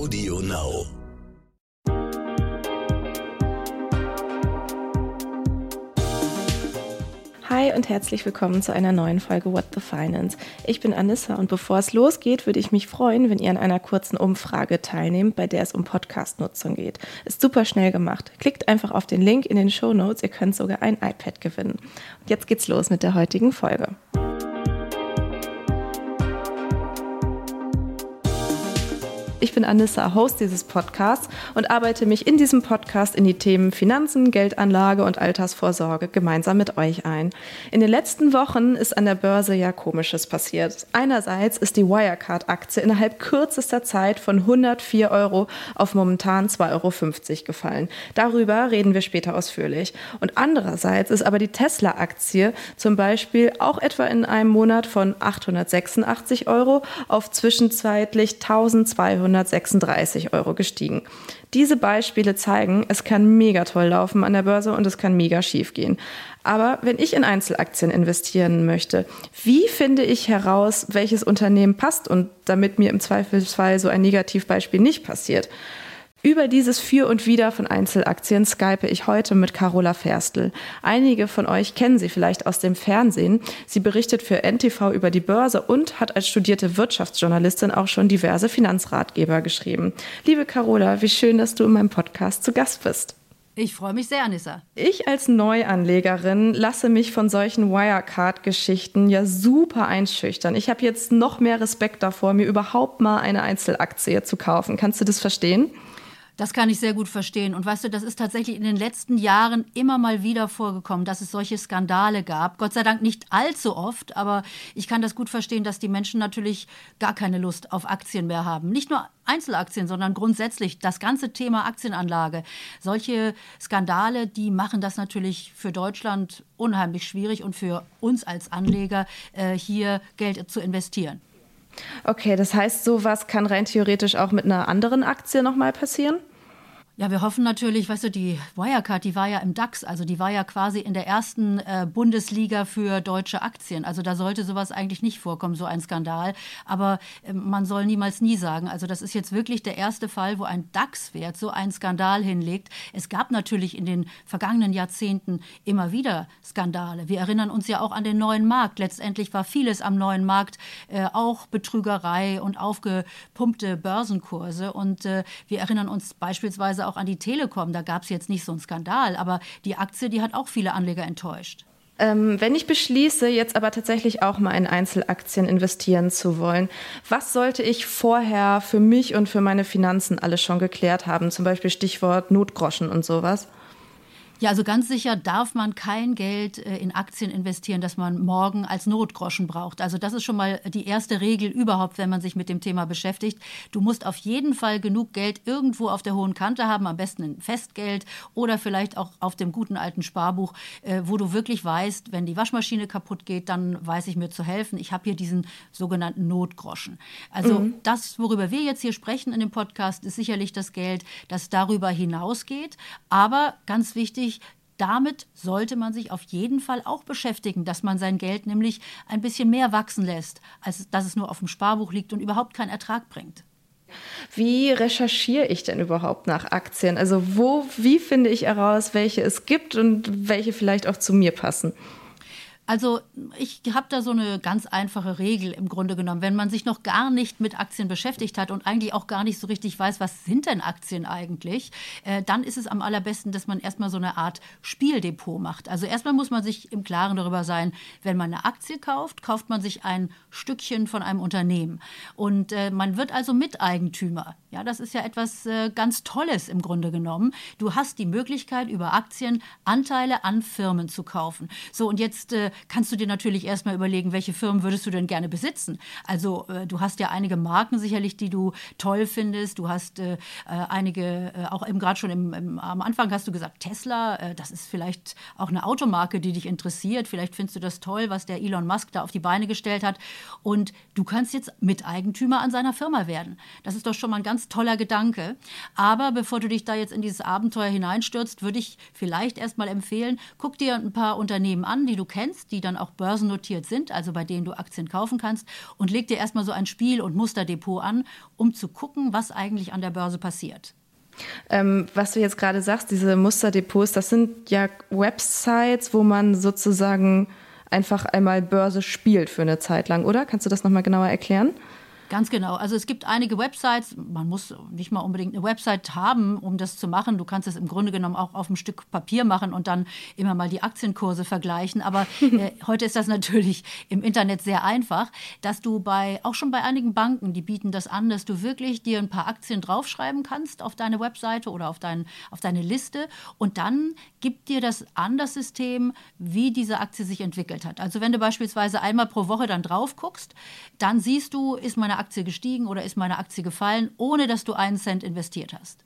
Audio Now. Hi und herzlich willkommen zu einer neuen Folge What the Finance. Ich bin Anissa und bevor es losgeht, würde ich mich freuen, wenn ihr an einer kurzen Umfrage teilnehmt, bei der es um Podcast-Nutzung geht. Ist super schnell gemacht. Klickt einfach auf den Link in den Show Notes, ihr könnt sogar ein iPad gewinnen. Und jetzt geht's los mit der heutigen Folge. Ich bin Anissa, Host dieses Podcasts und arbeite mich in diesem Podcast in die Themen Finanzen, Geldanlage und Altersvorsorge gemeinsam mit euch ein. In den letzten Wochen ist an der Börse ja Komisches passiert. Einerseits ist die Wirecard-Aktie innerhalb kürzester Zeit von 104 Euro auf momentan 2,50 Euro gefallen. Darüber reden wir später ausführlich. Und andererseits ist aber die Tesla-Aktie zum Beispiel auch etwa in einem Monat von 886 Euro auf zwischenzeitlich 1200 136 Euro gestiegen. Diese Beispiele zeigen, es kann mega toll laufen an der Börse und es kann mega schief gehen. Aber wenn ich in Einzelaktien investieren möchte, wie finde ich heraus, welches Unternehmen passt und damit mir im Zweifelsfall so ein Negativbeispiel nicht passiert? Über dieses Für und Wider von Einzelaktien skype ich heute mit Carola Ferstl. Einige von euch kennen sie vielleicht aus dem Fernsehen. Sie berichtet für NTV über die Börse und hat als studierte Wirtschaftsjournalistin auch schon diverse Finanzratgeber geschrieben. Liebe Carola, wie schön, dass du in meinem Podcast zu Gast bist. Ich freue mich sehr, Anissa. Ich als Neuanlegerin lasse mich von solchen Wirecard-Geschichten ja super einschüchtern. Ich habe jetzt noch mehr Respekt davor, mir überhaupt mal eine Einzelaktie zu kaufen. Kannst du das verstehen? Das kann ich sehr gut verstehen. Und weißt du, das ist tatsächlich in den letzten Jahren immer mal wieder vorgekommen, dass es solche Skandale gab. Gott sei Dank nicht allzu oft, aber ich kann das gut verstehen, dass die Menschen natürlich gar keine Lust auf Aktien mehr haben. Nicht nur Einzelaktien, sondern grundsätzlich das ganze Thema Aktienanlage. Solche Skandale, die machen das natürlich für Deutschland unheimlich schwierig und für uns als Anleger äh, hier Geld zu investieren. Okay, das heißt, sowas kann rein theoretisch auch mit einer anderen Aktie nochmal passieren? Ja, wir hoffen natürlich, weißt du, die Wirecard, die war ja im DAX, also die war ja quasi in der ersten äh, Bundesliga für deutsche Aktien. Also da sollte sowas eigentlich nicht vorkommen, so ein Skandal. Aber äh, man soll niemals nie sagen. Also das ist jetzt wirklich der erste Fall, wo ein DAX-Wert so einen Skandal hinlegt. Es gab natürlich in den vergangenen Jahrzehnten immer wieder Skandale. Wir erinnern uns ja auch an den neuen Markt. Letztendlich war vieles am neuen Markt äh, auch Betrügerei und aufgepumpte Börsenkurse. Und äh, wir erinnern uns beispielsweise auch auch an die Telekom, da gab es jetzt nicht so einen Skandal, aber die Aktie, die hat auch viele Anleger enttäuscht. Ähm, wenn ich beschließe, jetzt aber tatsächlich auch mal in Einzelaktien investieren zu wollen, was sollte ich vorher für mich und für meine Finanzen alles schon geklärt haben? Zum Beispiel Stichwort Notgroschen und sowas. Ja, also ganz sicher darf man kein Geld äh, in Aktien investieren, das man morgen als Notgroschen braucht. Also das ist schon mal die erste Regel überhaupt, wenn man sich mit dem Thema beschäftigt. Du musst auf jeden Fall genug Geld irgendwo auf der hohen Kante haben, am besten in Festgeld oder vielleicht auch auf dem guten alten Sparbuch, äh, wo du wirklich weißt, wenn die Waschmaschine kaputt geht, dann weiß ich mir zu helfen. Ich habe hier diesen sogenannten Notgroschen. Also mhm. das, worüber wir jetzt hier sprechen in dem Podcast, ist sicherlich das Geld, das darüber hinausgeht. Aber ganz wichtig, wichtig, damit sollte man sich auf jeden Fall auch beschäftigen, dass man sein Geld nämlich ein bisschen mehr wachsen lässt, als dass es nur auf dem Sparbuch liegt und überhaupt keinen Ertrag bringt. Wie recherchiere ich denn überhaupt nach Aktien? Also wo, wie finde ich heraus, welche es gibt und welche vielleicht auch zu mir passen? Also ich habe da so eine ganz einfache Regel im Grunde genommen. Wenn man sich noch gar nicht mit Aktien beschäftigt hat und eigentlich auch gar nicht so richtig weiß, was sind denn Aktien eigentlich, äh, dann ist es am allerbesten, dass man erstmal so eine Art Spieldepot macht. Also erstmal muss man sich im Klaren darüber sein, wenn man eine Aktie kauft, kauft man sich ein Stückchen von einem Unternehmen. Und äh, man wird also Miteigentümer. Ja, das ist ja etwas äh, ganz Tolles im Grunde genommen. Du hast die Möglichkeit, über Aktien Anteile an Firmen zu kaufen. So, und jetzt äh, kannst du dir natürlich erstmal überlegen, welche Firmen würdest du denn gerne besitzen? Also äh, du hast ja einige Marken sicherlich, die du toll findest. Du hast äh, äh einige, äh, auch eben gerade schon im, im, am Anfang hast du gesagt, Tesla, äh, das ist vielleicht auch eine Automarke, die dich interessiert. Vielleicht findest du das toll, was der Elon Musk da auf die Beine gestellt hat. Und du kannst jetzt Miteigentümer an seiner Firma werden. Das ist doch schon mal ein ganz toller Gedanke. Aber bevor du dich da jetzt in dieses Abenteuer hineinstürzt, würde ich vielleicht erstmal empfehlen, guck dir ein paar Unternehmen an, die du kennst die dann auch börsennotiert sind, also bei denen du Aktien kaufen kannst, und leg dir erstmal so ein Spiel- und Musterdepot an, um zu gucken, was eigentlich an der Börse passiert. Ähm, was du jetzt gerade sagst, diese Musterdepots, das sind ja Websites, wo man sozusagen einfach einmal Börse spielt für eine Zeit lang, oder? Kannst du das nochmal genauer erklären? Ganz genau. Also es gibt einige Websites, man muss nicht mal unbedingt eine Website haben, um das zu machen. Du kannst es im Grunde genommen auch auf einem Stück Papier machen und dann immer mal die Aktienkurse vergleichen. Aber äh, heute ist das natürlich im Internet sehr einfach, dass du bei, auch schon bei einigen Banken, die bieten das an, dass du wirklich dir ein paar Aktien draufschreiben kannst auf deine Webseite oder auf, dein, auf deine Liste und dann gibt dir das an, das System, wie diese Aktie sich entwickelt hat. Also wenn du beispielsweise einmal pro Woche dann drauf guckst, dann siehst du, ist meine Aktie gestiegen oder ist meine Aktie gefallen, ohne dass du einen Cent investiert hast.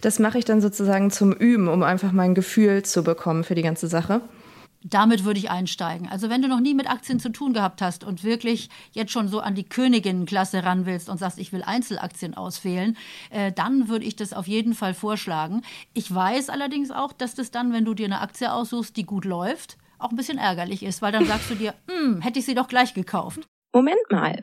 Das mache ich dann sozusagen zum Üben, um einfach mein Gefühl zu bekommen für die ganze Sache. Damit würde ich einsteigen. Also wenn du noch nie mit Aktien zu tun gehabt hast und wirklich jetzt schon so an die Königinnenklasse ran willst und sagst, ich will Einzelaktien auswählen, äh, dann würde ich das auf jeden Fall vorschlagen. Ich weiß allerdings auch, dass das dann, wenn du dir eine Aktie aussuchst, die gut läuft, auch ein bisschen ärgerlich ist, weil dann sagst du dir, hm, hätte ich sie doch gleich gekauft. Moment mal,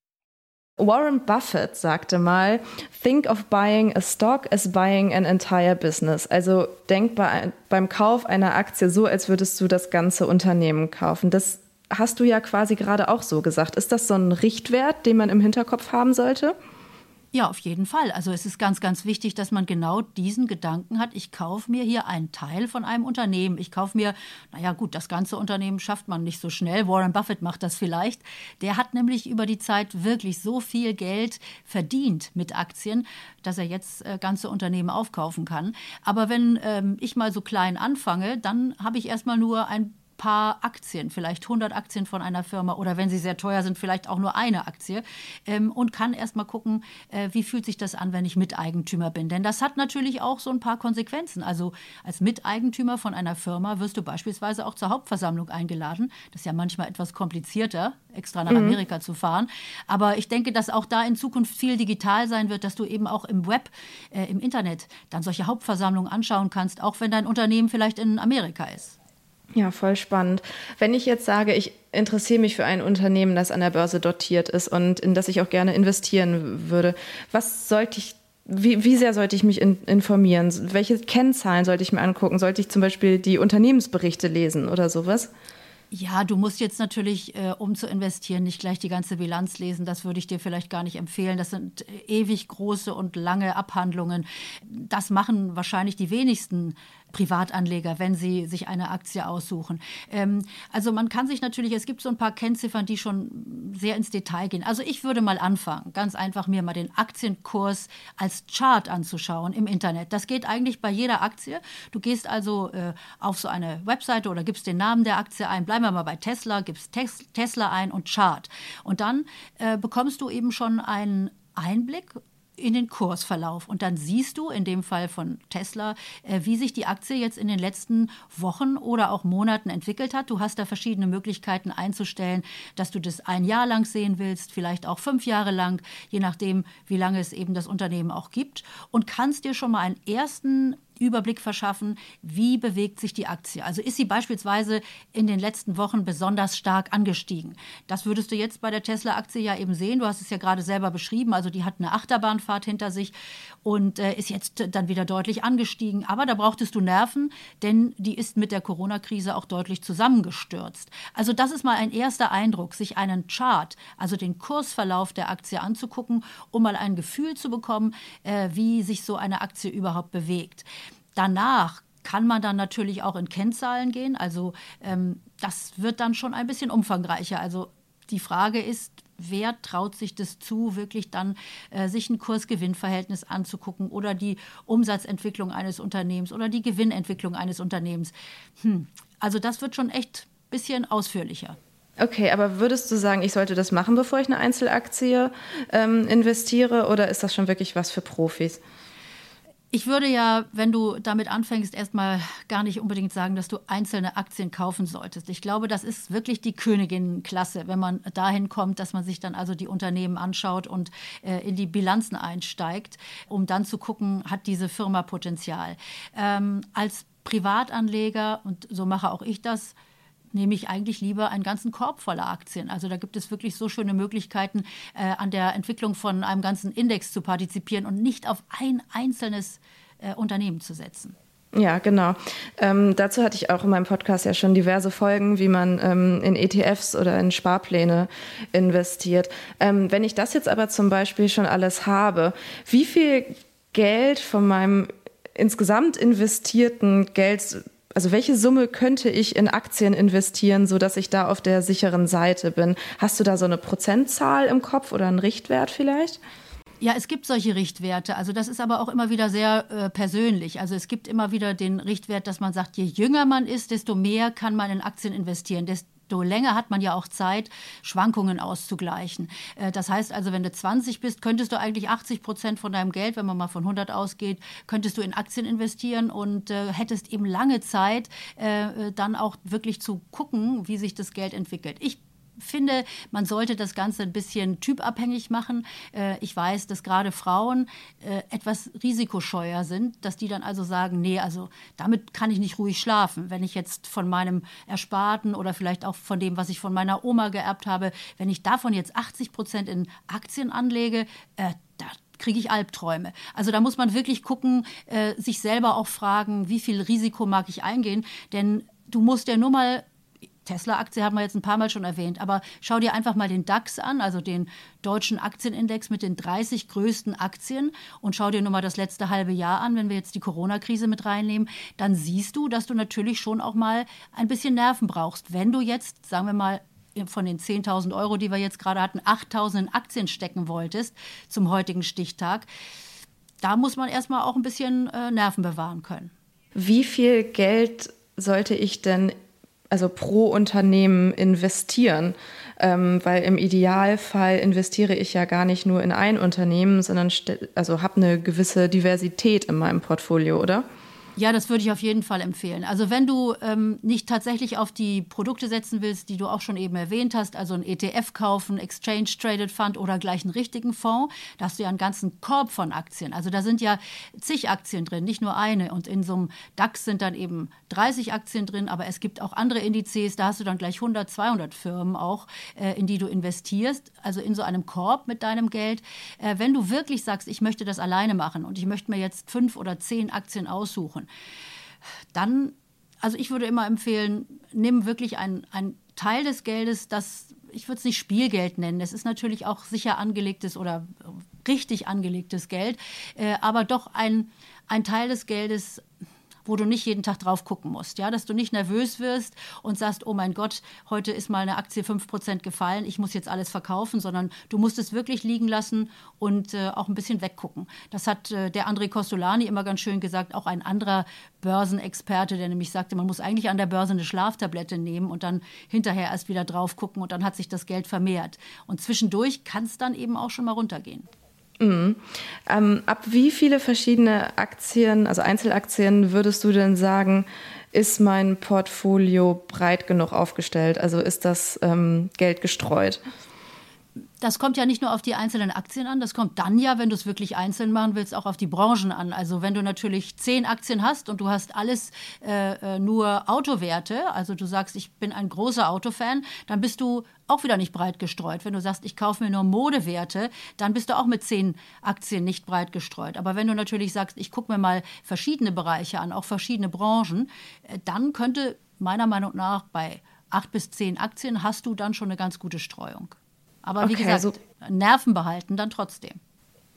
Warren Buffett sagte mal, think of buying a stock as buying an entire business. Also denk bei, beim Kauf einer Aktie so, als würdest du das ganze Unternehmen kaufen. Das hast du ja quasi gerade auch so gesagt. Ist das so ein Richtwert, den man im Hinterkopf haben sollte? Ja, auf jeden Fall. Also es ist ganz, ganz wichtig, dass man genau diesen Gedanken hat. Ich kaufe mir hier einen Teil von einem Unternehmen. Ich kaufe mir, naja gut, das ganze Unternehmen schafft man nicht so schnell. Warren Buffett macht das vielleicht. Der hat nämlich über die Zeit wirklich so viel Geld verdient mit Aktien, dass er jetzt äh, ganze Unternehmen aufkaufen kann. Aber wenn ähm, ich mal so klein anfange, dann habe ich erstmal nur ein paar Aktien, vielleicht 100 Aktien von einer Firma oder wenn sie sehr teuer sind, vielleicht auch nur eine Aktie ähm, und kann erst mal gucken, äh, wie fühlt sich das an, wenn ich Miteigentümer bin. Denn das hat natürlich auch so ein paar Konsequenzen. Also als Miteigentümer von einer Firma wirst du beispielsweise auch zur Hauptversammlung eingeladen. Das ist ja manchmal etwas komplizierter, extra nach mhm. Amerika zu fahren. Aber ich denke, dass auch da in Zukunft viel digital sein wird, dass du eben auch im Web, äh, im Internet dann solche Hauptversammlungen anschauen kannst, auch wenn dein Unternehmen vielleicht in Amerika ist. Ja, voll spannend. Wenn ich jetzt sage, ich interessiere mich für ein Unternehmen, das an der Börse dotiert ist und in das ich auch gerne investieren würde, was sollte ich, wie, wie sehr sollte ich mich in, informieren? Welche Kennzahlen sollte ich mir angucken? Sollte ich zum Beispiel die Unternehmensberichte lesen oder sowas? Ja, du musst jetzt natürlich, äh, um zu investieren, nicht gleich die ganze Bilanz lesen. Das würde ich dir vielleicht gar nicht empfehlen. Das sind äh, ewig große und lange Abhandlungen. Das machen wahrscheinlich die wenigsten Privatanleger, wenn sie sich eine Aktie aussuchen. Ähm, also man kann sich natürlich, es gibt so ein paar Kennziffern, die schon sehr ins Detail gehen. Also ich würde mal anfangen, ganz einfach mir mal den Aktienkurs als Chart anzuschauen im Internet. Das geht eigentlich bei jeder Aktie. Du gehst also äh, auf so eine Webseite oder gibst den Namen der Aktie ein. Bleiben wir mal bei Tesla, gibst Tesla ein und Chart. Und dann äh, bekommst du eben schon einen Einblick in den Kursverlauf. Und dann siehst du in dem Fall von Tesla, äh, wie sich die Aktie jetzt in den letzten Wochen oder auch Monaten entwickelt hat. Du hast da verschiedene Möglichkeiten einzustellen, dass du das ein Jahr lang sehen willst, vielleicht auch fünf Jahre lang, je nachdem, wie lange es eben das Unternehmen auch gibt. Und kannst dir schon mal einen ersten Überblick verschaffen, wie bewegt sich die Aktie. Also ist sie beispielsweise in den letzten Wochen besonders stark angestiegen. Das würdest du jetzt bei der Tesla-Aktie ja eben sehen. Du hast es ja gerade selber beschrieben. Also die hat eine Achterbahnfahrt hinter sich und äh, ist jetzt dann wieder deutlich angestiegen. Aber da brauchtest du Nerven, denn die ist mit der Corona-Krise auch deutlich zusammengestürzt. Also das ist mal ein erster Eindruck, sich einen Chart, also den Kursverlauf der Aktie anzugucken, um mal ein Gefühl zu bekommen, äh, wie sich so eine Aktie überhaupt bewegt. Danach kann man dann natürlich auch in Kennzahlen gehen. Also ähm, das wird dann schon ein bisschen umfangreicher. Also die Frage ist, wer traut sich das zu, wirklich dann äh, sich ein Kursgewinnverhältnis anzugucken oder die Umsatzentwicklung eines Unternehmens oder die Gewinnentwicklung eines Unternehmens. Hm. Also das wird schon echt ein bisschen ausführlicher. Okay, aber würdest du sagen, ich sollte das machen, bevor ich eine Einzelaktie ähm, investiere oder ist das schon wirklich was für Profis? Ich würde ja, wenn du damit anfängst, erstmal gar nicht unbedingt sagen, dass du einzelne Aktien kaufen solltest. Ich glaube, das ist wirklich die Königinnenklasse, wenn man dahin kommt, dass man sich dann also die Unternehmen anschaut und äh, in die Bilanzen einsteigt, um dann zu gucken, hat diese Firma Potenzial. Ähm, als Privatanleger, und so mache auch ich das, nehme ich eigentlich lieber einen ganzen Korb voller Aktien. Also da gibt es wirklich so schöne Möglichkeiten, äh, an der Entwicklung von einem ganzen Index zu partizipieren und nicht auf ein einzelnes äh, Unternehmen zu setzen. Ja, genau. Ähm, dazu hatte ich auch in meinem Podcast ja schon diverse Folgen, wie man ähm, in ETFs oder in Sparpläne investiert. Ähm, wenn ich das jetzt aber zum Beispiel schon alles habe, wie viel Geld von meinem insgesamt investierten Geld also welche Summe könnte ich in Aktien investieren, sodass ich da auf der sicheren Seite bin? Hast du da so eine Prozentzahl im Kopf oder einen Richtwert vielleicht? Ja, es gibt solche Richtwerte. Also das ist aber auch immer wieder sehr äh, persönlich. Also es gibt immer wieder den Richtwert, dass man sagt, je jünger man ist, desto mehr kann man in Aktien investieren. Desto desto länger hat man ja auch Zeit, Schwankungen auszugleichen. Äh, das heißt also, wenn du 20 bist, könntest du eigentlich 80 Prozent von deinem Geld, wenn man mal von 100 ausgeht, könntest du in Aktien investieren und äh, hättest eben lange Zeit, äh, dann auch wirklich zu gucken, wie sich das Geld entwickelt. Ich finde, man sollte das Ganze ein bisschen typabhängig machen. Äh, ich weiß, dass gerade Frauen äh, etwas risikoscheuer sind, dass die dann also sagen, nee, also damit kann ich nicht ruhig schlafen. Wenn ich jetzt von meinem Ersparten oder vielleicht auch von dem, was ich von meiner Oma geerbt habe, wenn ich davon jetzt 80 Prozent in Aktien anlege, äh, da kriege ich Albträume. Also da muss man wirklich gucken, äh, sich selber auch fragen, wie viel Risiko mag ich eingehen, denn du musst ja nur mal Tesla-Aktie haben wir jetzt ein paar Mal schon erwähnt, aber schau dir einfach mal den DAX an, also den deutschen Aktienindex mit den 30 größten Aktien und schau dir nur mal das letzte halbe Jahr an, wenn wir jetzt die Corona-Krise mit reinnehmen, dann siehst du, dass du natürlich schon auch mal ein bisschen Nerven brauchst. Wenn du jetzt, sagen wir mal, von den 10.000 Euro, die wir jetzt gerade hatten, 8.000 in Aktien stecken wolltest zum heutigen Stichtag, da muss man erstmal auch ein bisschen äh, Nerven bewahren können. Wie viel Geld sollte ich denn also pro Unternehmen investieren. Ähm, weil im Idealfall investiere ich ja gar nicht nur in ein Unternehmen, sondern also habe eine gewisse Diversität in meinem Portfolio, oder? Ja, das würde ich auf jeden Fall empfehlen. Also wenn du ähm, nicht tatsächlich auf die Produkte setzen willst, die du auch schon eben erwähnt hast, also ein ETF kaufen, Exchange Traded Fund oder gleich einen richtigen Fonds, da hast du ja einen ganzen Korb von Aktien. Also da sind ja zig Aktien drin, nicht nur eine. Und in so einem DAX sind dann eben 30 Aktien drin, aber es gibt auch andere Indizes, da hast du dann gleich 100, 200 Firmen auch, äh, in die du investierst, also in so einem Korb mit deinem Geld. Äh, wenn du wirklich sagst, ich möchte das alleine machen und ich möchte mir jetzt fünf oder zehn Aktien aussuchen. Dann, also ich würde immer empfehlen, nimm wirklich einen Teil des Geldes, das ich würde es nicht Spielgeld nennen. Es ist natürlich auch sicher angelegtes oder richtig angelegtes Geld, äh, aber doch ein, ein Teil des Geldes wo du nicht jeden Tag drauf gucken musst. Ja, dass du nicht nervös wirst und sagst, oh mein Gott, heute ist mal eine Aktie 5% gefallen, ich muss jetzt alles verkaufen, sondern du musst es wirklich liegen lassen und äh, auch ein bisschen weggucken. Das hat äh, der André Costolani immer ganz schön gesagt, auch ein anderer Börsenexperte, der nämlich sagte, man muss eigentlich an der Börse eine Schlaftablette nehmen und dann hinterher erst wieder drauf gucken und dann hat sich das Geld vermehrt. Und zwischendurch kann es dann eben auch schon mal runtergehen. Mhm. Ähm, ab wie viele verschiedene Aktien, also Einzelaktien, würdest du denn sagen, ist mein Portfolio breit genug aufgestellt? Also ist das ähm, Geld gestreut? Das kommt ja nicht nur auf die einzelnen Aktien an, das kommt dann ja, wenn du es wirklich einzeln machen willst, auch auf die Branchen an. Also wenn du natürlich zehn Aktien hast und du hast alles äh, äh nur Autowerte, also du sagst, ich bin ein großer Autofan, dann bist du auch wieder nicht breit gestreut. Wenn du sagst, ich kaufe mir nur Modewerte, dann bist du auch mit zehn Aktien nicht breit gestreut. Aber wenn du natürlich sagst, ich gucke mir mal verschiedene Bereiche an, auch verschiedene Branchen, äh, dann könnte meiner Meinung nach bei acht bis zehn Aktien hast du dann schon eine ganz gute Streuung. Aber wie okay, gesagt, so Nerven behalten dann trotzdem.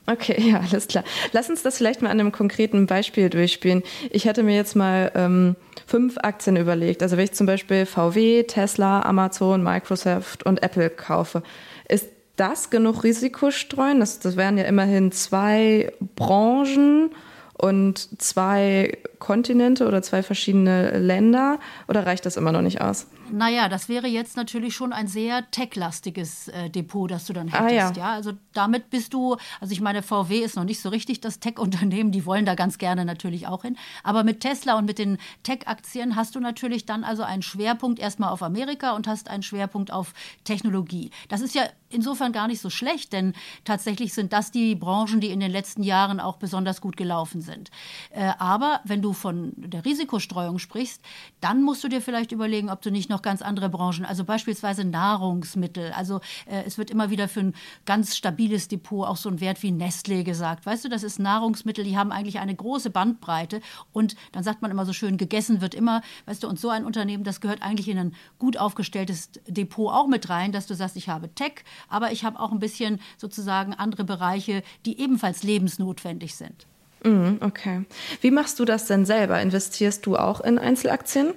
Okay, ja, alles klar. Lass uns das vielleicht mal an einem konkreten Beispiel durchspielen. Ich hätte mir jetzt mal ähm, fünf Aktien überlegt. Also wenn ich zum Beispiel VW, Tesla, Amazon, Microsoft und Apple kaufe, ist das genug Risikostreuen? Das, das wären ja immerhin zwei Branchen und zwei Kontinente oder zwei verschiedene Länder. Oder reicht das immer noch nicht aus? Naja, das wäre jetzt natürlich schon ein sehr tech-lastiges äh, Depot, das du dann hättest. Ah, ja. ja. Also damit bist du, also ich meine, VW ist noch nicht so richtig das Tech-Unternehmen, die wollen da ganz gerne natürlich auch hin. Aber mit Tesla und mit den Tech-Aktien hast du natürlich dann also einen Schwerpunkt erstmal auf Amerika und hast einen Schwerpunkt auf Technologie. Das ist ja insofern gar nicht so schlecht, denn tatsächlich sind das die Branchen, die in den letzten Jahren auch besonders gut gelaufen sind. Äh, aber wenn du von der Risikostreuung sprichst, dann musst du dir vielleicht überlegen, ob du nicht noch ganz andere Branchen, also beispielsweise Nahrungsmittel. Also äh, es wird immer wieder für ein ganz stabiles Depot auch so ein Wert wie Nestlé gesagt. Weißt du, das ist Nahrungsmittel, die haben eigentlich eine große Bandbreite und dann sagt man immer so schön, gegessen wird immer, weißt du, und so ein Unternehmen, das gehört eigentlich in ein gut aufgestelltes Depot auch mit rein, dass du sagst, ich habe Tech, aber ich habe auch ein bisschen sozusagen andere Bereiche, die ebenfalls lebensnotwendig sind. Mhm, okay. Wie machst du das denn selber? Investierst du auch in Einzelaktien?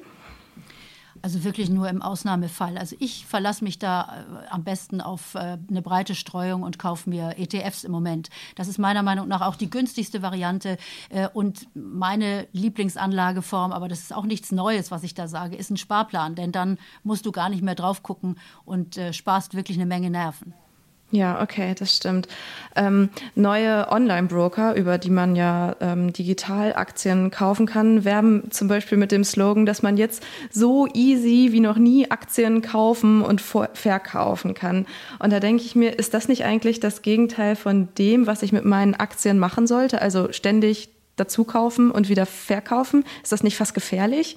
Also wirklich nur im Ausnahmefall. Also ich verlasse mich da äh, am besten auf äh, eine breite Streuung und kaufe mir ETFs im Moment. Das ist meiner Meinung nach auch die günstigste Variante äh, und meine Lieblingsanlageform, aber das ist auch nichts Neues, was ich da sage, ist ein Sparplan, denn dann musst du gar nicht mehr drauf gucken und sparst wirklich eine Menge Nerven. Ja, okay, das stimmt. Ähm, neue Online-Broker, über die man ja ähm, digital Aktien kaufen kann, werben zum Beispiel mit dem Slogan, dass man jetzt so easy wie noch nie Aktien kaufen und verkaufen kann. Und da denke ich mir, ist das nicht eigentlich das Gegenteil von dem, was ich mit meinen Aktien machen sollte? Also ständig dazu kaufen und wieder verkaufen? Ist das nicht fast gefährlich?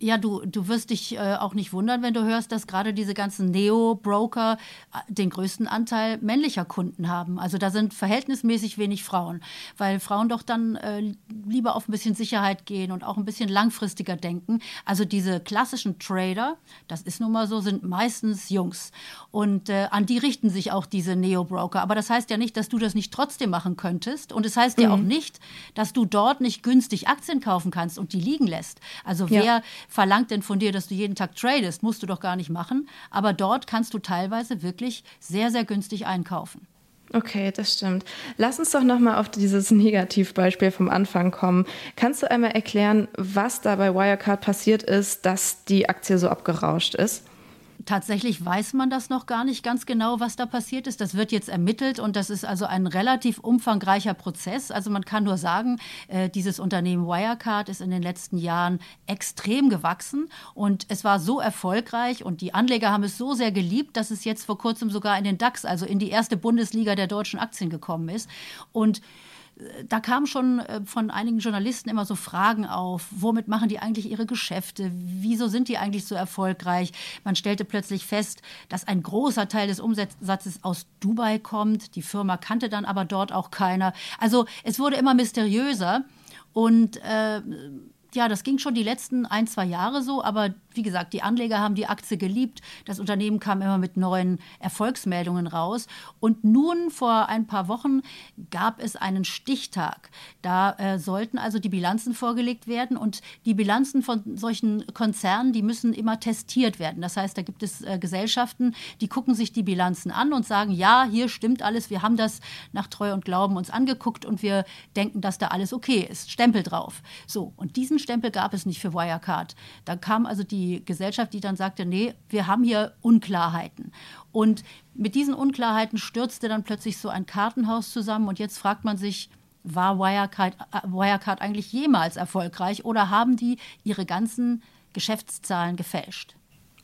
Ja, du, du wirst dich äh, auch nicht wundern, wenn du hörst, dass gerade diese ganzen Neo-Broker äh, den größten Anteil männlicher Kunden haben. Also da sind verhältnismäßig wenig Frauen, weil Frauen doch dann äh, lieber auf ein bisschen Sicherheit gehen und auch ein bisschen langfristiger denken. Also diese klassischen Trader, das ist nun mal so, sind meistens Jungs. Und äh, an die richten sich auch diese Neo-Broker. Aber das heißt ja nicht, dass du das nicht trotzdem machen könntest. Und es heißt mhm. ja auch nicht, dass du dort nicht günstig Aktien kaufen kannst und die liegen lässt. Also wer ja verlangt denn von dir, dass du jeden Tag tradest? Musst du doch gar nicht machen. Aber dort kannst du teilweise wirklich sehr, sehr günstig einkaufen. Okay, das stimmt. Lass uns doch nochmal auf dieses Negativbeispiel vom Anfang kommen. Kannst du einmal erklären, was da bei Wirecard passiert ist, dass die Aktie so abgerauscht ist? Tatsächlich weiß man das noch gar nicht ganz genau, was da passiert ist. Das wird jetzt ermittelt und das ist also ein relativ umfangreicher Prozess. Also man kann nur sagen, äh, dieses Unternehmen Wirecard ist in den letzten Jahren extrem gewachsen und es war so erfolgreich und die Anleger haben es so sehr geliebt, dass es jetzt vor kurzem sogar in den DAX, also in die erste Bundesliga der deutschen Aktien gekommen ist. Und da kamen schon äh, von einigen Journalisten immer so Fragen auf, womit machen die eigentlich ihre Geschäfte? Wieso sind die eigentlich so erfolgreich? Man stellte plötzlich fest, dass ein großer Teil des Umsatzes aus Dubai kommt. Die Firma kannte dann aber dort auch keiner. Also es wurde immer mysteriöser und äh, ja, das ging schon die letzten ein, zwei Jahre so, aber wie gesagt, die Anleger haben die Aktie geliebt. Das Unternehmen kam immer mit neuen Erfolgsmeldungen raus. Und nun vor ein paar Wochen gab es einen Stichtag. Da äh, sollten also die Bilanzen vorgelegt werden und die Bilanzen von solchen Konzernen, die müssen immer testiert werden. Das heißt, da gibt es äh, Gesellschaften, die gucken sich die Bilanzen an und sagen, ja, hier stimmt alles, wir haben das nach Treu und Glauben uns angeguckt und wir denken, dass da alles okay ist. Stempel drauf. So, und diesen Stempel gab es nicht für Wirecard. Da kam also die Gesellschaft, die dann sagte, nee, wir haben hier Unklarheiten. Und mit diesen Unklarheiten stürzte dann plötzlich so ein Kartenhaus zusammen und jetzt fragt man sich, war Wirecard, äh, Wirecard eigentlich jemals erfolgreich oder haben die ihre ganzen Geschäftszahlen gefälscht?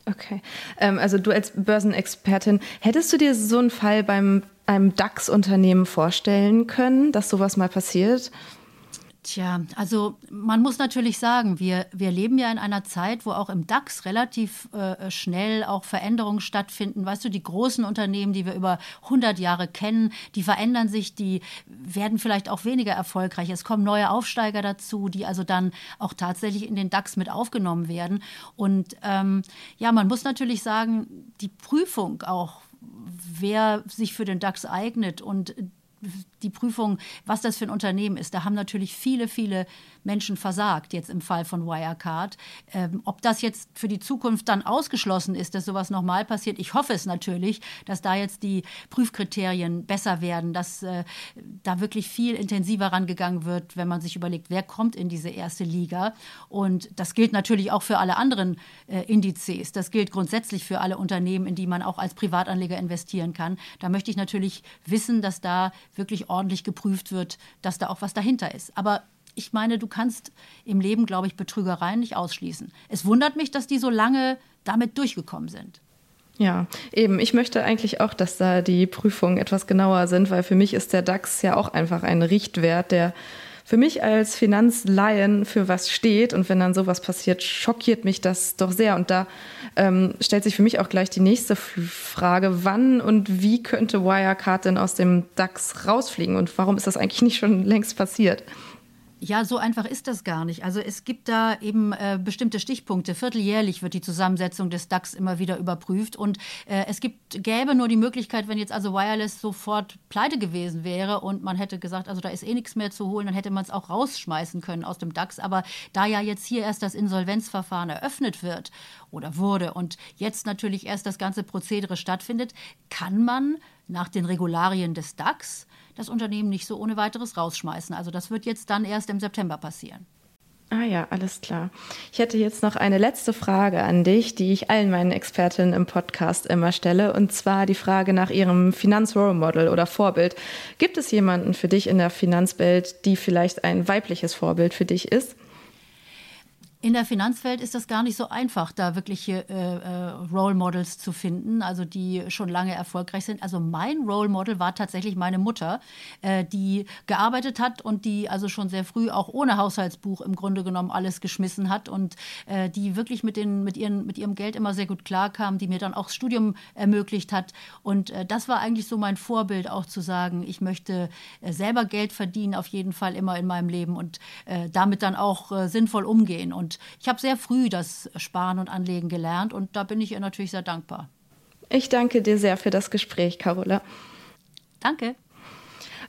Okay. Ähm, also du als Börsenexpertin, hättest du dir so einen Fall beim einem DAX-Unternehmen vorstellen können, dass sowas mal passiert? Tja, also man muss natürlich sagen, wir, wir leben ja in einer Zeit, wo auch im DAX relativ äh, schnell auch Veränderungen stattfinden. Weißt du, die großen Unternehmen, die wir über 100 Jahre kennen, die verändern sich, die werden vielleicht auch weniger erfolgreich. Es kommen neue Aufsteiger dazu, die also dann auch tatsächlich in den DAX mit aufgenommen werden. Und ähm, ja, man muss natürlich sagen, die Prüfung auch wer sich für den DAX eignet und die Prüfung, was das für ein Unternehmen ist. Da haben natürlich viele, viele Menschen versagt, jetzt im Fall von Wirecard. Ähm, ob das jetzt für die Zukunft dann ausgeschlossen ist, dass sowas nochmal passiert, ich hoffe es natürlich, dass da jetzt die Prüfkriterien besser werden, dass äh, da wirklich viel intensiver rangegangen wird, wenn man sich überlegt, wer kommt in diese erste Liga. Und das gilt natürlich auch für alle anderen äh, Indizes. Das gilt grundsätzlich für alle Unternehmen, in die man auch als Privatanleger investieren kann. Da möchte ich natürlich wissen, dass da wirklich ordentlich geprüft wird, dass da auch was dahinter ist. Aber ich meine, du kannst im Leben, glaube ich, Betrügereien nicht ausschließen. Es wundert mich, dass die so lange damit durchgekommen sind. Ja, eben. Ich möchte eigentlich auch, dass da die Prüfungen etwas genauer sind, weil für mich ist der DAX ja auch einfach ein Richtwert, der für mich als Finanzlaien für was steht. Und wenn dann sowas passiert, schockiert mich das doch sehr. Und da ähm, stellt sich für mich auch gleich die nächste Frage, wann und wie könnte Wirecard denn aus dem DAX rausfliegen? Und warum ist das eigentlich nicht schon längst passiert? Ja, so einfach ist das gar nicht. Also es gibt da eben äh, bestimmte Stichpunkte. Vierteljährlich wird die Zusammensetzung des DAX immer wieder überprüft. Und äh, es gibt, gäbe nur die Möglichkeit, wenn jetzt also Wireless sofort pleite gewesen wäre und man hätte gesagt, also da ist eh nichts mehr zu holen, dann hätte man es auch rausschmeißen können aus dem DAX. Aber da ja jetzt hier erst das Insolvenzverfahren eröffnet wird oder wurde und jetzt natürlich erst das ganze Prozedere stattfindet, kann man nach den Regularien des DAX das Unternehmen nicht so ohne weiteres rausschmeißen. Also das wird jetzt dann erst im September passieren. Ah ja, alles klar. Ich hätte jetzt noch eine letzte Frage an dich, die ich allen meinen Expertinnen im Podcast immer stelle, und zwar die Frage nach ihrem Finanzrole Model oder Vorbild. Gibt es jemanden für dich in der Finanzwelt, die vielleicht ein weibliches Vorbild für dich ist? In der Finanzwelt ist das gar nicht so einfach, da wirkliche äh, äh, Role Models zu finden, also die schon lange erfolgreich sind. Also mein Role Model war tatsächlich meine Mutter, äh, die gearbeitet hat und die also schon sehr früh auch ohne Haushaltsbuch im Grunde genommen alles geschmissen hat und äh, die wirklich mit, den, mit, ihren, mit ihrem Geld immer sehr gut klarkam, die mir dann auch das Studium ermöglicht hat. Und äh, das war eigentlich so mein Vorbild, auch zu sagen, ich möchte äh, selber Geld verdienen, auf jeden Fall immer in meinem Leben und damit dann auch sinnvoll umgehen. Und ich habe sehr früh das Sparen und Anlegen gelernt und da bin ich ihr natürlich sehr dankbar. Ich danke dir sehr für das Gespräch, Carola. Danke.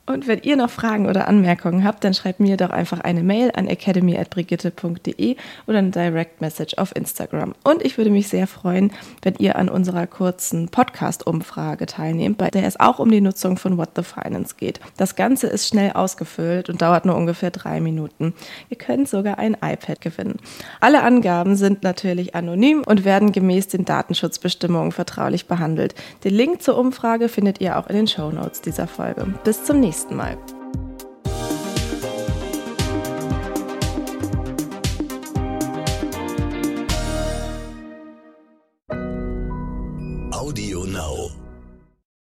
Und wenn ihr noch Fragen oder Anmerkungen habt, dann schreibt mir doch einfach eine Mail an academy.brigitte.de oder eine Direct Message auf Instagram. Und ich würde mich sehr freuen, wenn ihr an unserer kurzen Podcast-Umfrage teilnehmt, bei der es auch um die Nutzung von What the Finance geht. Das Ganze ist schnell ausgefüllt und dauert nur ungefähr drei Minuten. Ihr könnt sogar ein iPad gewinnen. Alle Angaben sind natürlich anonym und werden gemäß den Datenschutzbestimmungen vertraulich behandelt. Den Link zur Umfrage findet ihr auch in den Show Notes dieser Folge. Bis zum nächsten Mal nächsten Mal.